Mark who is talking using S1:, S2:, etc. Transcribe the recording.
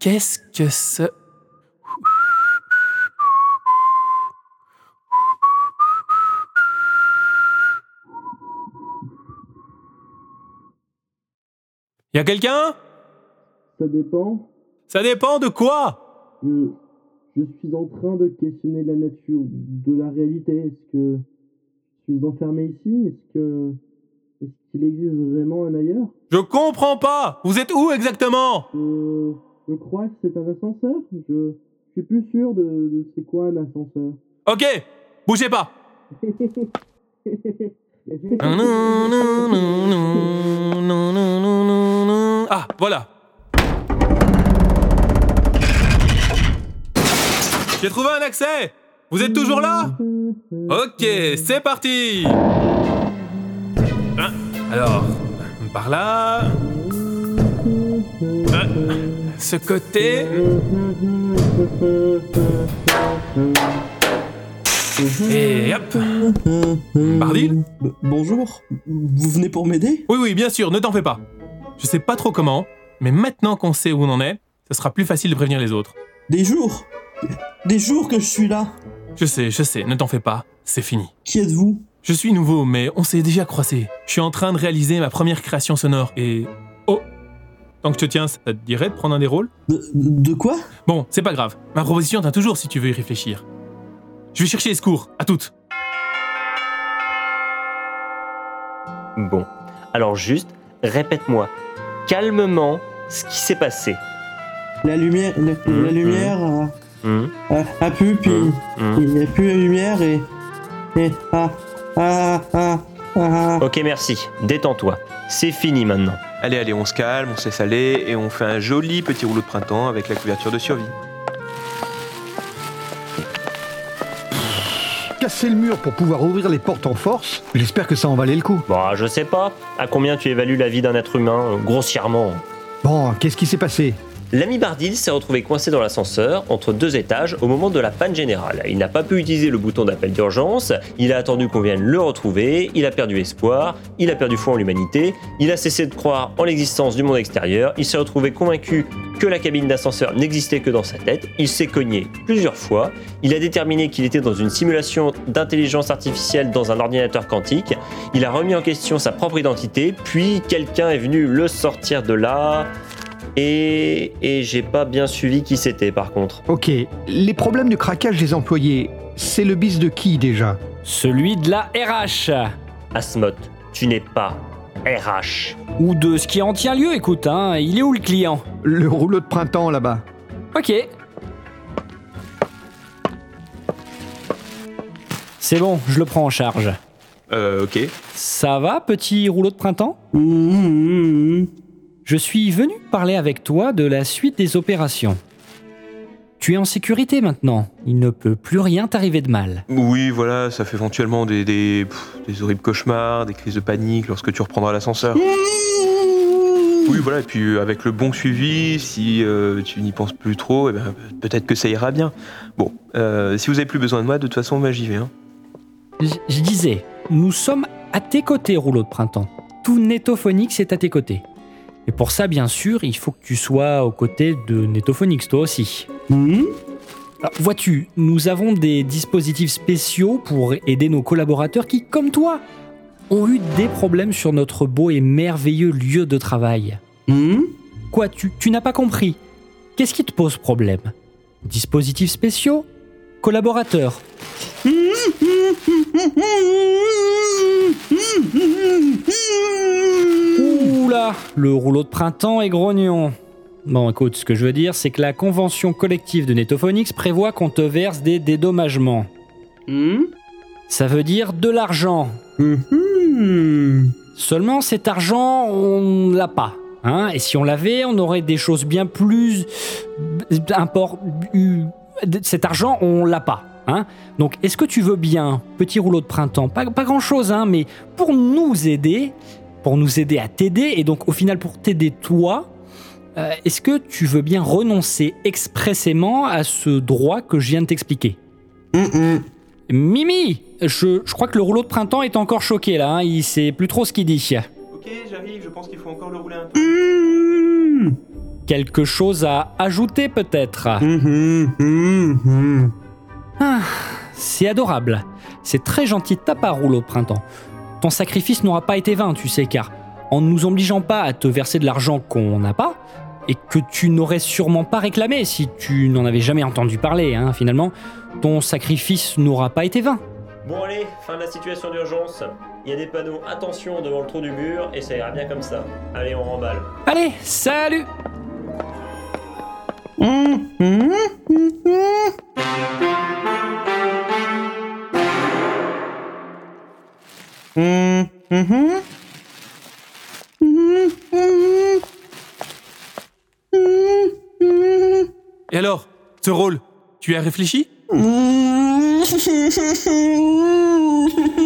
S1: qu'est-ce que ce... Y a quelqu'un?
S2: Ça dépend.
S1: Ça dépend de quoi?
S2: Je, je suis en train de questionner la nature de la réalité. Est-ce que je suis enfermé ici? Est-ce que est-ce qu'il existe vraiment un ailleurs?
S1: Je comprends pas. Vous êtes où exactement?
S2: Euh, je crois que c'est un ascenseur. Je, je suis plus sûr de, de c'est quoi un ascenseur.
S1: Ok, bougez pas. Ah, voilà. J'ai trouvé un accès. Vous êtes toujours là? Ok, c'est parti Alors, par là... Hein, Ce côté... Et hop Bardil
S2: bonjour. Vous venez pour m'aider?
S1: Oui, oui, bien sûr, ne t'en fais pas. Je sais pas trop comment, mais maintenant qu'on sait où on en est, ce sera plus facile de prévenir les autres.
S2: Des jours. Des jours que je suis là.
S1: Je sais, je sais, ne t'en fais pas, c'est fini.
S2: Qui êtes-vous?
S1: Je suis nouveau, mais on s'est déjà croisé. Je suis en train de réaliser ma première création sonore et... Oh Tant que je te tiens, ça te dirait de prendre un des rôles?
S2: De, de quoi?
S1: Bon, c'est pas grave. Ma proposition tient toujours si tu veux y réfléchir. Je vais chercher les secours, à toutes.
S3: Bon. Alors juste, répète-moi calmement ce qui s'est passé.
S2: La lumière, la,
S3: Mhm,
S2: la lumière a,
S3: Hmm,
S2: a, a pu, puis
S3: hmm.
S2: il n'y a plus la lumière et. et ah.
S3: Ok, merci. Détends-toi. C'est fini maintenant.
S4: Allez, allez, on se calme, on se laisse aller et on fait un joli petit rouleau de printemps avec la couverture de survie.
S5: Casser le mur pour pouvoir ouvrir les portes en force, j'espère que ça en valait le coup.
S3: Bon, je sais pas. À combien tu évalues la vie d'un être humain, euh, grossièrement?
S5: Bon, qu'est-ce qui s'est passé?
S3: L'ami Bardil s'est retrouvé coincé dans l'ascenseur entre deux étages au moment de la panne générale. Il n'a pas pu utiliser le bouton d'appel d'urgence, il a attendu qu'on vienne le retrouver, il a perdu espoir, il a perdu foi en l'humanité, il a cessé de croire en l'existence du monde extérieur, il s'est retrouvé convaincu que la cabine d'ascenseur n'existait que dans sa tête, il s'est cogné plusieurs fois, il a déterminé qu'il était dans une simulation d'intelligence artificielle dans un ordinateur quantique, il a remis en question sa propre identité, puis quelqu'un est venu le sortir de là... Et, et j'ai pas bien suivi qui c'était par contre.
S5: Ok, les problèmes de craquage des employés, c'est le bis de qui déjà?
S6: Celui de la RH.
S3: Asmod, tu n'es pas RH.
S6: Ou de ce qui en tient lieu, écoute, hein. Il est où le client?
S5: Le rouleau de printemps là-bas.
S6: Ok. C'est bon, je le prends en charge.
S4: Euh, ok.
S6: Ça va, petit rouleau de printemps?
S2: Mhm,
S6: Je suis venu parler avec toi de la suite des opérations. Tu es en sécurité maintenant. Il ne peut plus rien t'arriver de mal.
S4: Oui, voilà, ça fait éventuellement des, des, pff, des horribles cauchemars, des crises de panique lorsque tu reprendras l'ascenseur. Oui, voilà, et puis euh, avec le bon suivi, si euh, tu n'y penses plus trop, eh ben, peut-être que ça ira bien. Bon, euh, si vous avez plus besoin de moi, de toute façon, moi j'y vais. Hein.
S6: Je, je disais, nous sommes à tes côtés, rouleau de printemps. Tout Netophonix est à tes côtés. Et pour ça, bien sûr, il faut que tu sois aux côtés de Netophonix, toi aussi. Alors, Vois-tu, nous avons des dispositifs spéciaux pour aider nos collaborateurs qui, comme toi, ont eu des problèmes sur notre beau et merveilleux lieu de travail.
S2: Mhm.
S6: Quoi, tu, tu n'as pas compris? Qu'est-ce qui te pose problème? Dispositifs spéciaux? Collaborateurs? Oula, le rouleau de printemps est grognon. Bon, écoute, ce que je veux dire, c'est que la convention collective de Netophonix prévoit qu'on te verse des dédommagements.
S2: Mhm.
S6: Ça veut dire de l'argent.
S2: Mhm.
S6: Seulement, cet argent, on l'a pas. Hein et si on l'avait, on aurait des choses bien plus import... Cet argent, on l'a pas. Hein Donc, est-ce que tu veux bien, petit rouleau de printemps, pas, pas grand-chose, hein, mais pour nous aider, pour nous aider à t'aider, et donc au final pour t'aider toi, euh, est-ce que tu veux bien renoncer expressément à ce droit que je viens de t'expliquer? Mimi, je, je crois que le rouleau de printemps est encore choqué là, hein, il sait plus trop ce qu'il dit.
S4: Ok, j'arrive, je pense qu'il faut encore le rouler un peu.
S2: Mhm.
S6: quelque chose à ajouter peut-être?
S2: Mhm, mhm, mhm.
S6: C'est adorable. C'est très gentil de ta part, Rouleau Printemps. Ton sacrifice n'aura pas été vain, tu sais, car en ne nous obligeant pas à te verser de l'argent qu'on n'a pas, et que tu n'aurais sûrement pas réclamé si tu n'en avais jamais entendu parler, hein, finalement, ton sacrifice n'aura pas été vain.
S3: Bon allez, fin de la situation d'urgence. Il y a des panneaux attention devant le trou du mur et ça ira bien comme ça. Allez, on remballe.
S6: Allez, salut
S2: Mhm,
S1: Et alors, ce rôle, tu y as réfléchi?